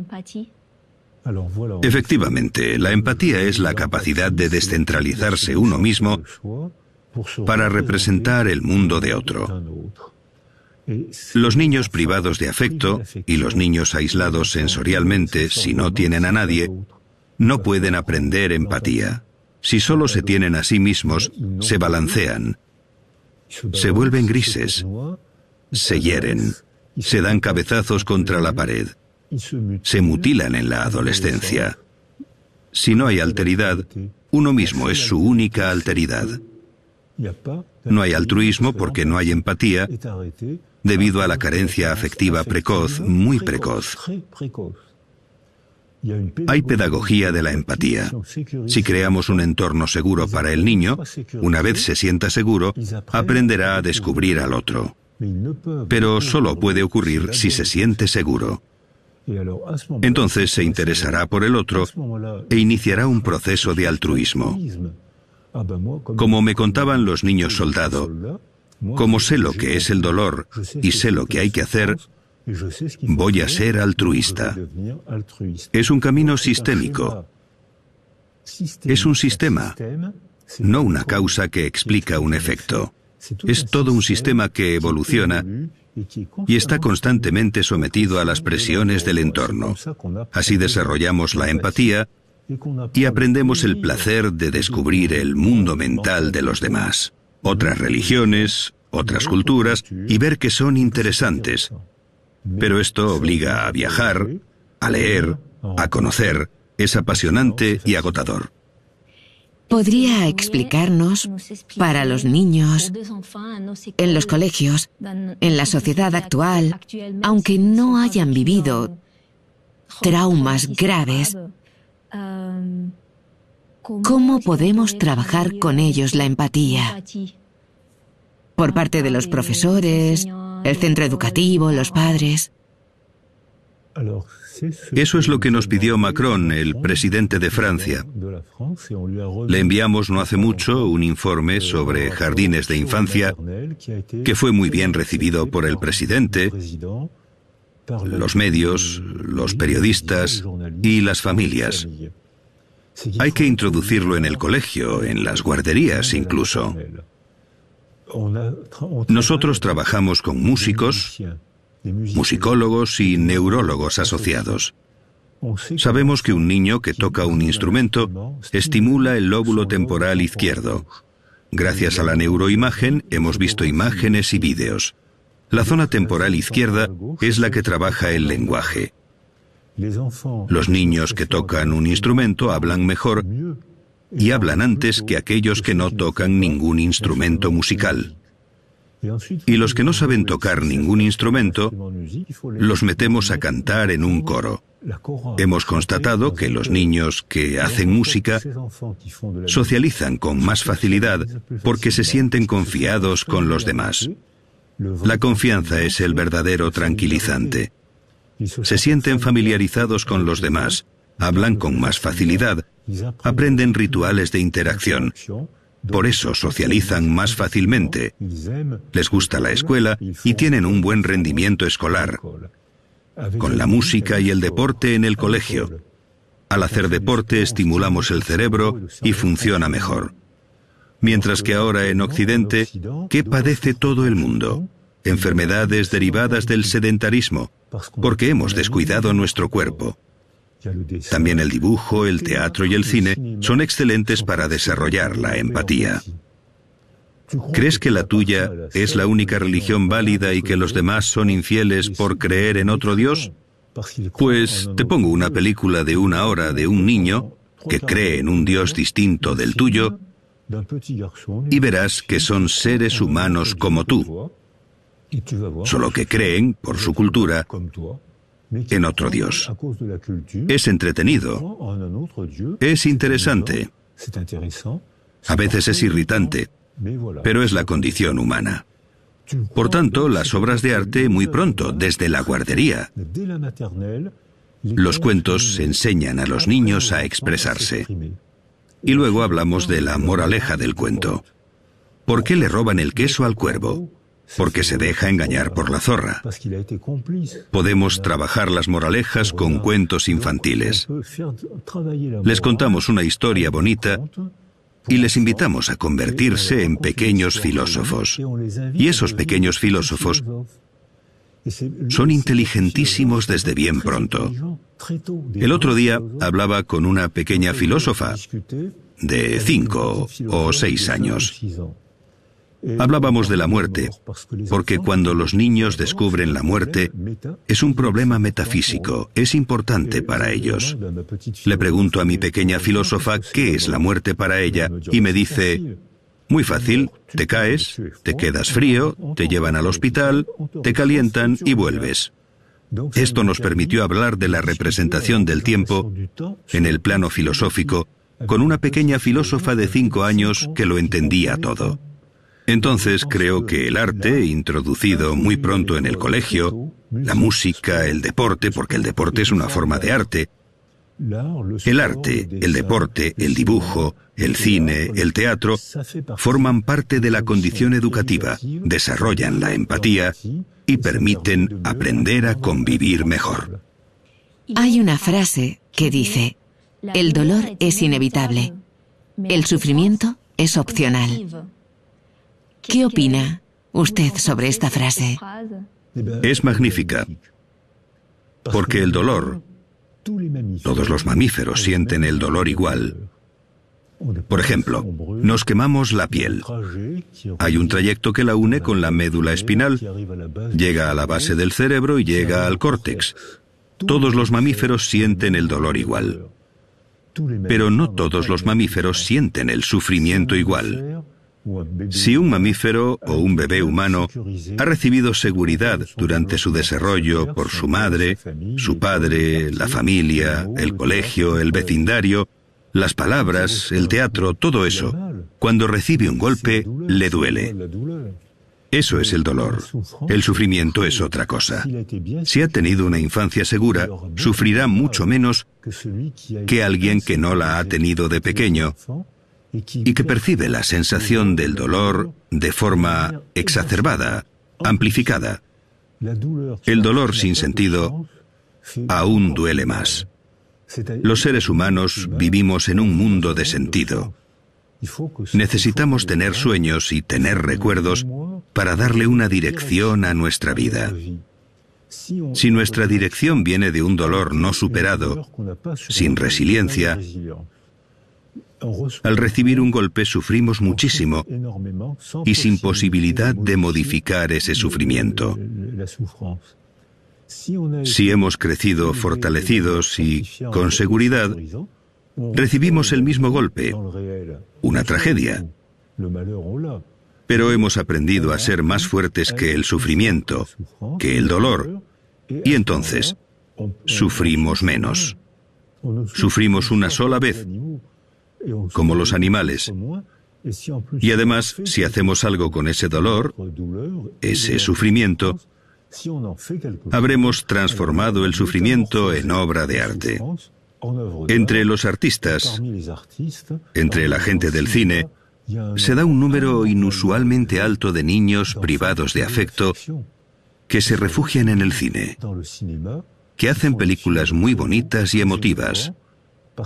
Efectivamente, la empatía es la capacidad de descentralizarse uno mismo para representar el mundo de otro. Los niños privados de afecto y los niños aislados sensorialmente, si no tienen a nadie, no pueden aprender empatía. Si solo se tienen a sí mismos, se balancean, se vuelven grises, se hieren, se dan cabezazos contra la pared, se mutilan en la adolescencia. Si no hay alteridad, uno mismo es su única alteridad. No hay altruismo porque no hay empatía debido a la carencia afectiva precoz, muy precoz. Hay pedagogía de la empatía. Si creamos un entorno seguro para el niño, una vez se sienta seguro, aprenderá a descubrir al otro. Pero solo puede ocurrir si se siente seguro. Entonces se interesará por el otro e iniciará un proceso de altruismo. Como me contaban los niños soldado, como sé lo que es el dolor y sé lo que hay que hacer, voy a ser altruista. Es un camino sistémico. Es un sistema, no una causa que explica un efecto. Es todo un sistema que evoluciona y está constantemente sometido a las presiones del entorno. Así desarrollamos la empatía y aprendemos el placer de descubrir el mundo mental de los demás, otras religiones, otras culturas, y ver que son interesantes, pero esto obliga a viajar, a leer, a conocer. Es apasionante y agotador. ¿Podría explicarnos para los niños, en los colegios, en la sociedad actual, aunque no hayan vivido traumas graves, cómo podemos trabajar con ellos la empatía? Por parte de los profesores, el centro educativo, los padres. Eso es lo que nos pidió Macron, el presidente de Francia. Le enviamos no hace mucho un informe sobre jardines de infancia que fue muy bien recibido por el presidente, los medios, los periodistas y las familias. Hay que introducirlo en el colegio, en las guarderías incluso. Nosotros trabajamos con músicos, musicólogos y neurólogos asociados. Sabemos que un niño que toca un instrumento estimula el lóbulo temporal izquierdo. Gracias a la neuroimagen hemos visto imágenes y vídeos. La zona temporal izquierda es la que trabaja el lenguaje. Los niños que tocan un instrumento hablan mejor y hablan antes que aquellos que no tocan ningún instrumento musical. Y los que no saben tocar ningún instrumento, los metemos a cantar en un coro. Hemos constatado que los niños que hacen música socializan con más facilidad porque se sienten confiados con los demás. La confianza es el verdadero tranquilizante. Se sienten familiarizados con los demás, hablan con más facilidad, aprenden rituales de interacción. Por eso socializan más fácilmente. Les gusta la escuela y tienen un buen rendimiento escolar. Con la música y el deporte en el colegio. Al hacer deporte estimulamos el cerebro y funciona mejor. Mientras que ahora en Occidente, ¿qué padece todo el mundo? Enfermedades derivadas del sedentarismo, porque hemos descuidado nuestro cuerpo. También el dibujo, el teatro y el cine son excelentes para desarrollar la empatía. ¿Crees que la tuya es la única religión válida y que los demás son infieles por creer en otro Dios? Pues te pongo una película de una hora de un niño que cree en un Dios distinto del tuyo y verás que son seres humanos como tú, solo que creen, por su cultura, en otro Dios. Es entretenido. Es interesante. A veces es irritante, pero es la condición humana. Por tanto, las obras de arte muy pronto, desde la guardería. Los cuentos enseñan a los niños a expresarse. Y luego hablamos de la moraleja del cuento. ¿Por qué le roban el queso al cuervo? porque se deja engañar por la zorra. Podemos trabajar las moralejas con cuentos infantiles. Les contamos una historia bonita y les invitamos a convertirse en pequeños filósofos. Y esos pequeños filósofos son inteligentísimos desde bien pronto. El otro día hablaba con una pequeña filósofa de cinco o seis años. Hablábamos de la muerte, porque cuando los niños descubren la muerte, es un problema metafísico, es importante para ellos. Le pregunto a mi pequeña filósofa qué es la muerte para ella y me dice, muy fácil, te caes, te quedas frío, te llevan al hospital, te calientan y vuelves. Esto nos permitió hablar de la representación del tiempo en el plano filosófico con una pequeña filósofa de cinco años que lo entendía todo. Entonces creo que el arte, introducido muy pronto en el colegio, la música, el deporte, porque el deporte es una forma de arte, el arte, el deporte, el dibujo, el cine, el teatro, forman parte de la condición educativa, desarrollan la empatía y permiten aprender a convivir mejor. Hay una frase que dice, el dolor es inevitable, el sufrimiento es opcional. ¿Qué opina usted sobre esta frase? Es magnífica, porque el dolor, todos los mamíferos sienten el dolor igual. Por ejemplo, nos quemamos la piel. Hay un trayecto que la une con la médula espinal, llega a la base del cerebro y llega al córtex. Todos los mamíferos sienten el dolor igual. Pero no todos los mamíferos sienten el sufrimiento igual. Si un mamífero o un bebé humano ha recibido seguridad durante su desarrollo por su madre, su padre, la familia, el colegio, el vecindario, las palabras, el teatro, todo eso, cuando recibe un golpe, le duele. Eso es el dolor. El sufrimiento es otra cosa. Si ha tenido una infancia segura, sufrirá mucho menos que alguien que no la ha tenido de pequeño y que percibe la sensación del dolor de forma exacerbada, amplificada. El dolor sin sentido aún duele más. Los seres humanos vivimos en un mundo de sentido. Necesitamos tener sueños y tener recuerdos para darle una dirección a nuestra vida. Si nuestra dirección viene de un dolor no superado, sin resiliencia, al recibir un golpe sufrimos muchísimo y sin posibilidad de modificar ese sufrimiento. Si hemos crecido fortalecidos y con seguridad, recibimos el mismo golpe, una tragedia. Pero hemos aprendido a ser más fuertes que el sufrimiento, que el dolor, y entonces sufrimos menos. Sufrimos una sola vez como los animales. Y además, si hacemos algo con ese dolor, ese sufrimiento, habremos transformado el sufrimiento en obra de arte. Entre los artistas, entre la gente del cine, se da un número inusualmente alto de niños privados de afecto que se refugian en el cine, que hacen películas muy bonitas y emotivas,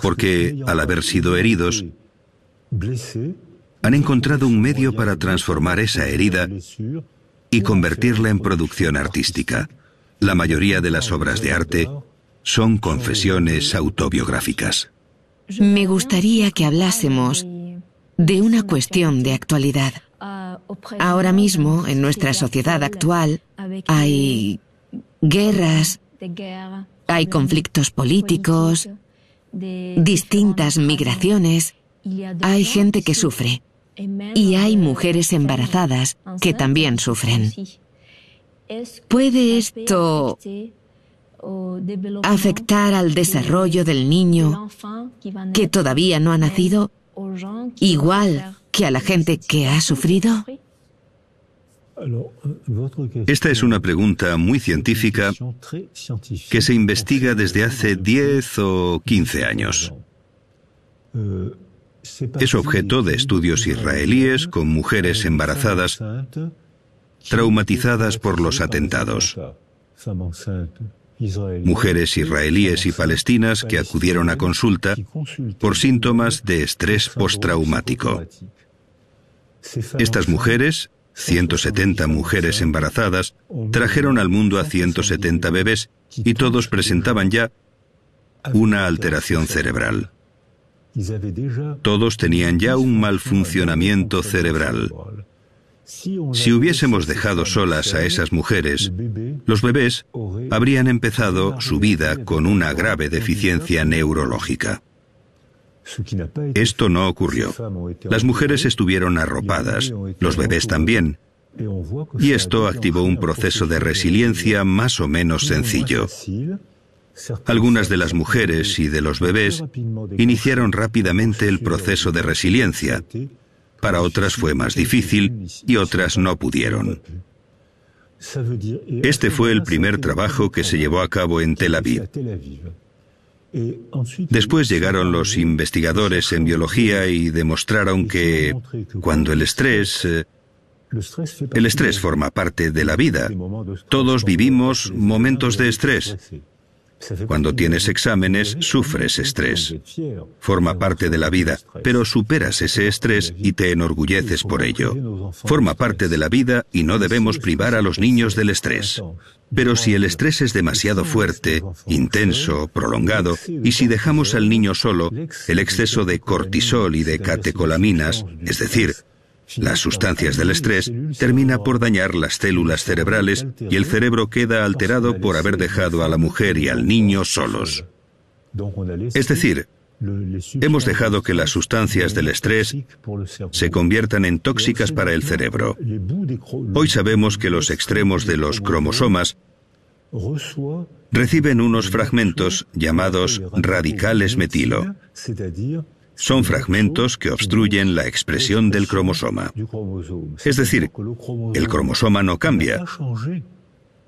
porque al haber sido heridos, han encontrado un medio para transformar esa herida y convertirla en producción artística. La mayoría de las obras de arte son confesiones autobiográficas. Me gustaría que hablásemos de una cuestión de actualidad. Ahora mismo, en nuestra sociedad actual, hay guerras, hay conflictos políticos, distintas migraciones, hay gente que sufre y hay mujeres embarazadas que también sufren. ¿Puede esto afectar al desarrollo del niño que todavía no ha nacido igual que a la gente que ha sufrido? Esta es una pregunta muy científica que se investiga desde hace 10 o 15 años. Es objeto de estudios israelíes con mujeres embarazadas traumatizadas por los atentados. Mujeres israelíes y palestinas que acudieron a consulta por síntomas de estrés postraumático. Estas mujeres, 170 mujeres embarazadas, trajeron al mundo a 170 bebés y todos presentaban ya una alteración cerebral. Todos tenían ya un mal funcionamiento cerebral. Si hubiésemos dejado solas a esas mujeres, los bebés habrían empezado su vida con una grave deficiencia neurológica. Esto no ocurrió. Las mujeres estuvieron arropadas, los bebés también, y esto activó un proceso de resiliencia más o menos sencillo. Algunas de las mujeres y de los bebés iniciaron rápidamente el proceso de resiliencia. Para otras fue más difícil y otras no pudieron. Este fue el primer trabajo que se llevó a cabo en Tel Aviv. Después llegaron los investigadores en biología y demostraron que cuando el estrés... Eh, el estrés forma parte de la vida. Todos vivimos momentos de estrés. Cuando tienes exámenes, sufres estrés. Forma parte de la vida, pero superas ese estrés y te enorgulleces por ello. Forma parte de la vida y no debemos privar a los niños del estrés. Pero si el estrés es demasiado fuerte, intenso, prolongado, y si dejamos al niño solo, el exceso de cortisol y de catecolaminas, es decir, las sustancias del estrés, termina por dañar las células cerebrales y el cerebro queda alterado por haber dejado a la mujer y al niño solos. Es decir, hemos dejado que las sustancias del estrés se conviertan en tóxicas para el cerebro. Hoy sabemos que los extremos de los cromosomas reciben unos fragmentos llamados radicales metilo, son fragmentos que obstruyen la expresión del cromosoma. Es decir, el cromosoma no cambia,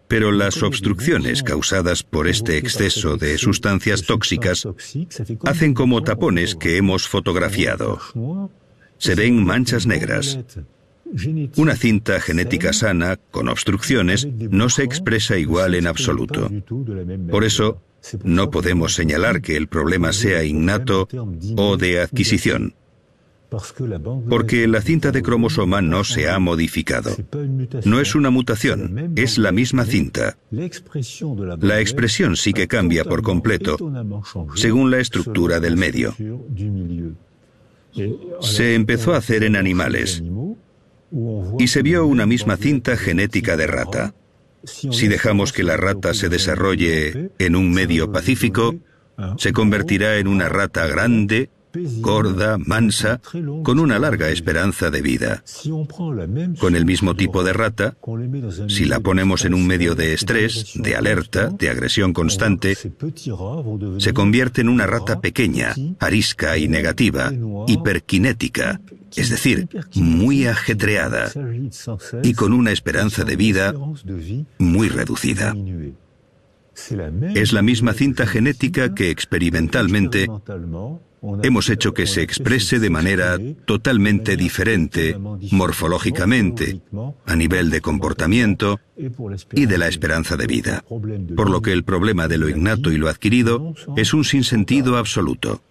pero las obstrucciones causadas por este exceso de sustancias tóxicas hacen como tapones que hemos fotografiado. Se ven manchas negras. Una cinta genética sana, con obstrucciones, no se expresa igual en absoluto. Por eso, no podemos señalar que el problema sea innato o de adquisición, porque la cinta de cromosoma no se ha modificado. No es una mutación, es la misma cinta. La expresión sí que cambia por completo según la estructura del medio. Se empezó a hacer en animales y se vio una misma cinta genética de rata. Si dejamos que la rata se desarrolle en un medio pacífico, se convertirá en una rata grande, gorda, mansa, con una larga esperanza de vida. Con el mismo tipo de rata, si la ponemos en un medio de estrés, de alerta, de agresión constante, se convierte en una rata pequeña, arisca y negativa, hiperkinética, es decir, muy ajetreada y con una esperanza de vida muy reducida. Es la misma cinta genética que experimentalmente hemos hecho que se exprese de manera totalmente diferente, morfológicamente, a nivel de comportamiento y de la esperanza de vida. Por lo que el problema de lo innato y lo adquirido es un sinsentido absoluto.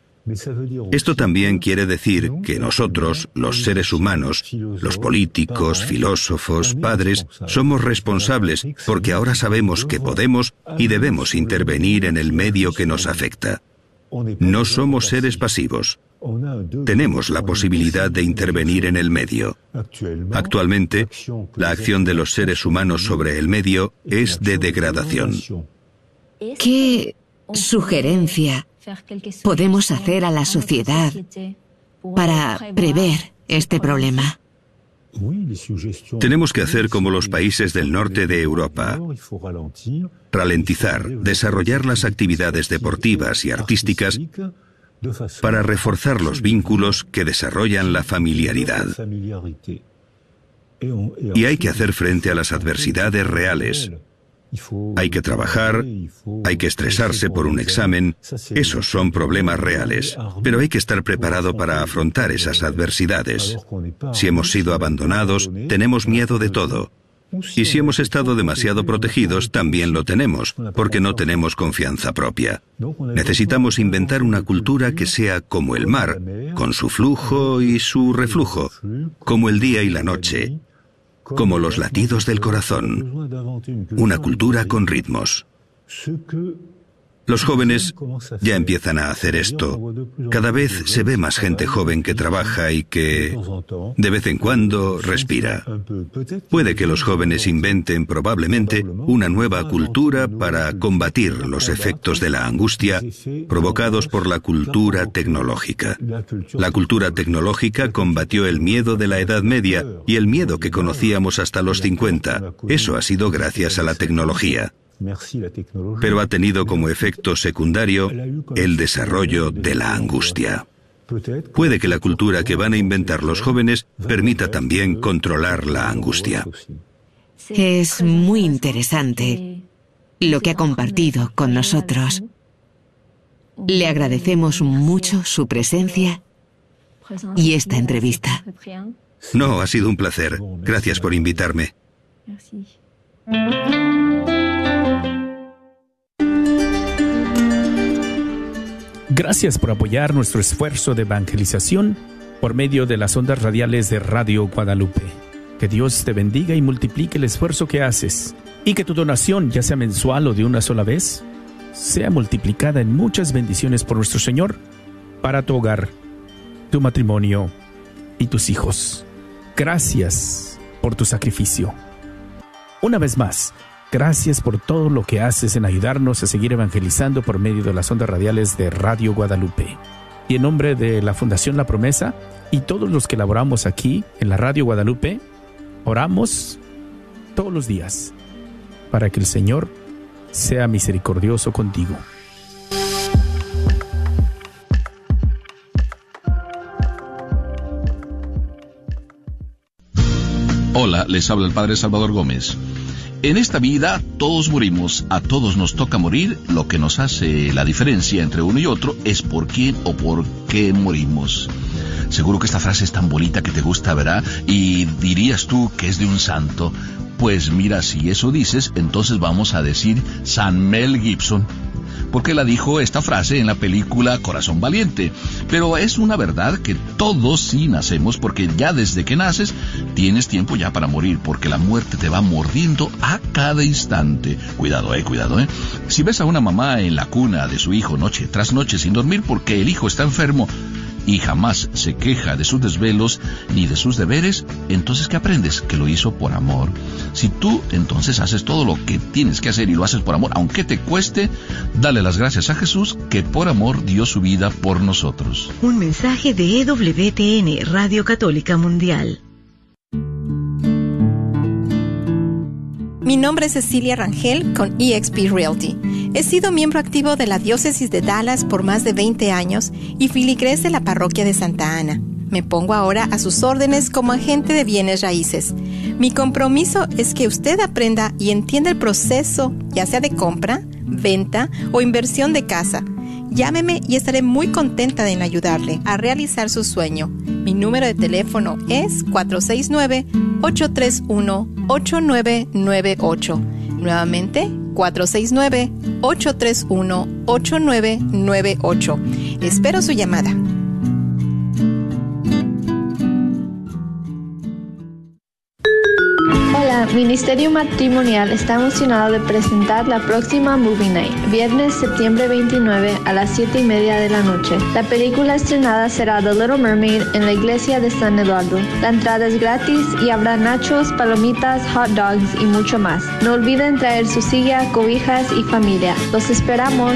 Esto también quiere decir que nosotros, los seres humanos, los políticos, filósofos, padres, somos responsables porque ahora sabemos que podemos y debemos intervenir en el medio que nos afecta. No somos seres pasivos. Tenemos la posibilidad de intervenir en el medio. Actualmente, la acción de los seres humanos sobre el medio es de degradación. ¿Qué sugerencia podemos hacer a la sociedad para prever este problema? Tenemos que hacer como los países del norte de Europa, ralentizar, desarrollar las actividades deportivas y artísticas para reforzar los vínculos que desarrollan la familiaridad. Y hay que hacer frente a las adversidades reales, hay que trabajar, hay que estresarse por un examen, esos son problemas reales, pero hay que estar preparado para afrontar esas adversidades. Si hemos sido abandonados, tenemos miedo de todo. Y si hemos estado demasiado protegidos, también lo tenemos, porque no tenemos confianza propia. Necesitamos inventar una cultura que sea como el mar, con su flujo y su reflujo, como el día y la noche, como los latidos del corazón, una cultura con ritmos. Los jóvenes ya empiezan a hacer esto. Cada vez se ve más gente joven que trabaja y que de vez en cuando respira. Puede que los jóvenes inventen probablemente una nueva cultura para combatir los efectos de la angustia provocados por la cultura tecnológica. La cultura tecnológica combatió el miedo de la Edad Media y el miedo que conocíamos hasta los 50. Eso ha sido gracias a la tecnología pero ha tenido como efecto secundario el desarrollo de la angustia. Puede que la cultura que van a inventar los jóvenes permita también controlar la angustia. Es muy interesante lo que ha compartido con nosotros. Le agradecemos mucho su presencia y esta entrevista. No, ha sido un placer. Gracias por invitarme. Gracias por apoyar nuestro esfuerzo de evangelización por medio de las ondas radiales de Radio Guadalupe. Que Dios te bendiga y multiplique el esfuerzo que haces y que tu donación, ya sea mensual o de una sola vez, sea multiplicada en muchas bendiciones por nuestro Señor para tu hogar, tu matrimonio y tus hijos. Gracias por tu sacrificio. Una vez más, Gracias por todo lo que haces en ayudarnos a seguir evangelizando por medio de las ondas radiales de Radio Guadalupe. Y en nombre de la Fundación La Promesa y todos los que laboramos aquí en la Radio Guadalupe, oramos todos los días para que el Señor sea misericordioso contigo. Hola, les habla el Padre Salvador Gómez. En esta vida todos morimos, a todos nos toca morir, lo que nos hace la diferencia entre uno y otro es por quién o por qué morimos. Seguro que esta frase es tan bonita que te gusta, ¿verdad? Y dirías tú que es de un santo. Pues mira, si eso dices, entonces vamos a decir San Mel Gibson porque la dijo esta frase en la película Corazón Valiente. Pero es una verdad que todos sí nacemos porque ya desde que naces tienes tiempo ya para morir porque la muerte te va mordiendo a cada instante. Cuidado, eh, cuidado, eh. Si ves a una mamá en la cuna de su hijo noche tras noche sin dormir porque el hijo está enfermo, y jamás se queja de sus desvelos ni de sus deberes, entonces ¿qué aprendes? Que lo hizo por amor. Si tú entonces haces todo lo que tienes que hacer y lo haces por amor, aunque te cueste, dale las gracias a Jesús que por amor dio su vida por nosotros. Un mensaje de EWTN, Radio Católica Mundial. Mi nombre es Cecilia Rangel con eXp Realty. He sido miembro activo de la Diócesis de Dallas por más de 20 años y filigrés de la Parroquia de Santa Ana. Me pongo ahora a sus órdenes como agente de bienes raíces. Mi compromiso es que usted aprenda y entienda el proceso, ya sea de compra, venta o inversión de casa. Llámeme y estaré muy contenta en ayudarle a realizar su sueño. Mi número de teléfono es 469-831-8998. Nuevamente, 469-831-8998. Espero su llamada. Ministerio Matrimonial está emocionado de presentar la próxima Movie Night, viernes septiembre 29 a las 7 y media de la noche. La película estrenada será The Little Mermaid en la iglesia de San Eduardo. La entrada es gratis y habrá nachos, palomitas, hot dogs y mucho más. No olviden traer su silla, cobijas y familia. Los esperamos.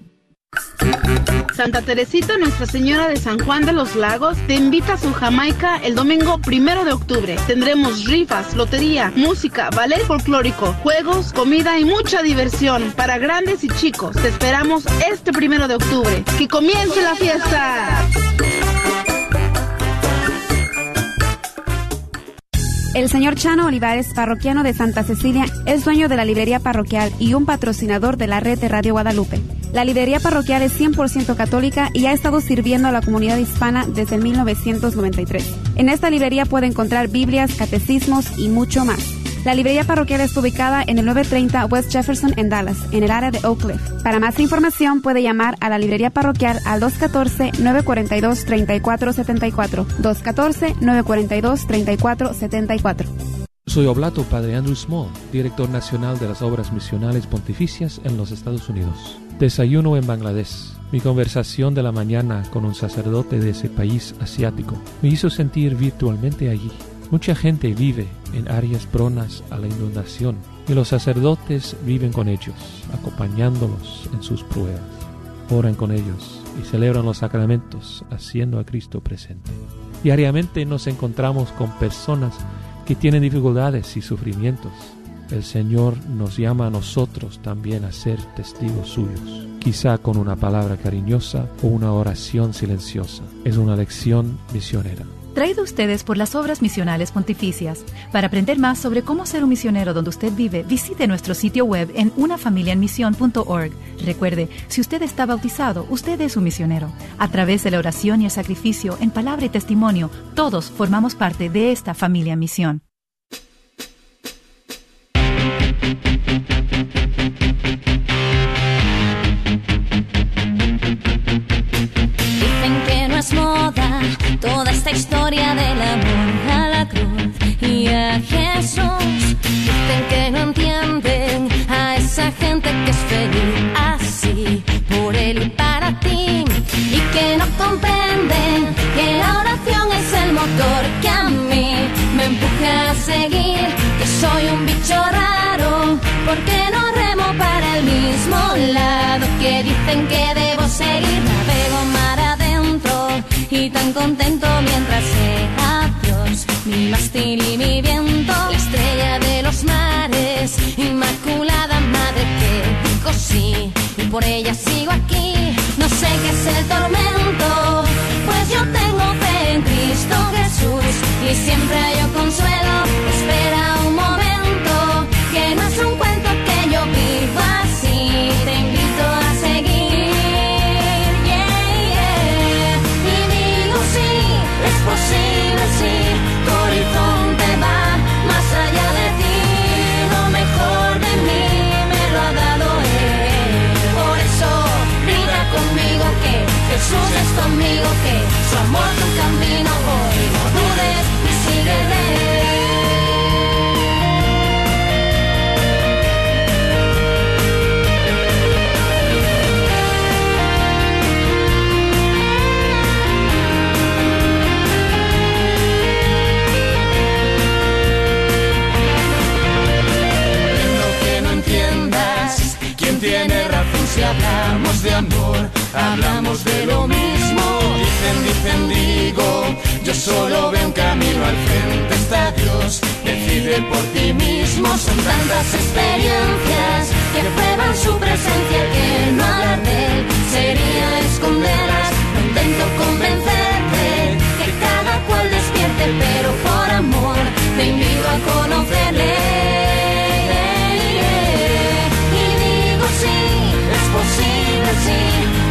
Santa Teresita Nuestra Señora de San Juan de los Lagos te invita a su Jamaica el domingo primero de octubre. Tendremos rifas, lotería, música, ballet folclórico, juegos, comida y mucha diversión para grandes y chicos. Te esperamos este primero de octubre. ¡Que comience la fiesta! El señor Chano Olivares, parroquiano de Santa Cecilia, es dueño de la librería parroquial y un patrocinador de la red de Radio Guadalupe. La librería parroquial es 100% católica y ha estado sirviendo a la comunidad hispana desde 1993. En esta librería puede encontrar Biblias, catecismos y mucho más. La librería parroquial está ubicada en el 930 West Jefferson en Dallas, en el área de Oak Cliff. Para más información puede llamar a la librería parroquial al 214-942-3474. 214-942-3474. Soy Oblato Padre Andrew Small, director nacional de las Obras Misionales Pontificias en los Estados Unidos. Desayuno en Bangladesh. Mi conversación de la mañana con un sacerdote de ese país asiático me hizo sentir virtualmente allí. Mucha gente vive en áreas pronas a la inundación y los sacerdotes viven con ellos, acompañándolos en sus pruebas. Oran con ellos y celebran los sacramentos, haciendo a Cristo presente. Diariamente nos encontramos con personas que tienen dificultades y sufrimientos el Señor nos llama a nosotros también a ser testigos suyos, quizá con una palabra cariñosa o una oración silenciosa. Es una lección misionera. Traído ustedes por las obras misionales pontificias. Para aprender más sobre cómo ser un misionero donde usted vive, visite nuestro sitio web en unafamiliaenmisión.org. Recuerde, si usted está bautizado, usted es un misionero. A través de la oración y el sacrificio, en palabra y testimonio, todos formamos parte de esta familia en misión. Porque no remo para el mismo lado, que dicen que debo seguir, navego mar y tan contento mientras sea Dios mi mástil y mi viento, la estrella de los mares, inmaculada madre que dijo sí y por ella sigo aquí. No sé qué es el tormento, pues yo tengo fe en Cristo Jesús y siempre hay consuelo. Su amor tu camino voy. No dudes y sigue de si hablamos de amor, hablamos de lo mismo. Dicen, dicen, digo, yo solo veo un camino al frente, está Dios. Decide por ti mismo, son tantas experiencias que prueban su presencia que no hablar de sería esconderlas. No intento convencerte que cada cual despierte, pero por amor te invito a conocerle. posible si tu horizonte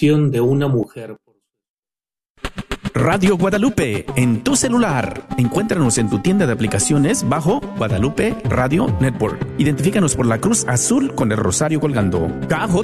De una mujer. Radio Guadalupe en tu celular. Encuéntranos en tu tienda de aplicaciones bajo Guadalupe Radio Network. Identifícanos por la cruz azul con el rosario colgando. KJ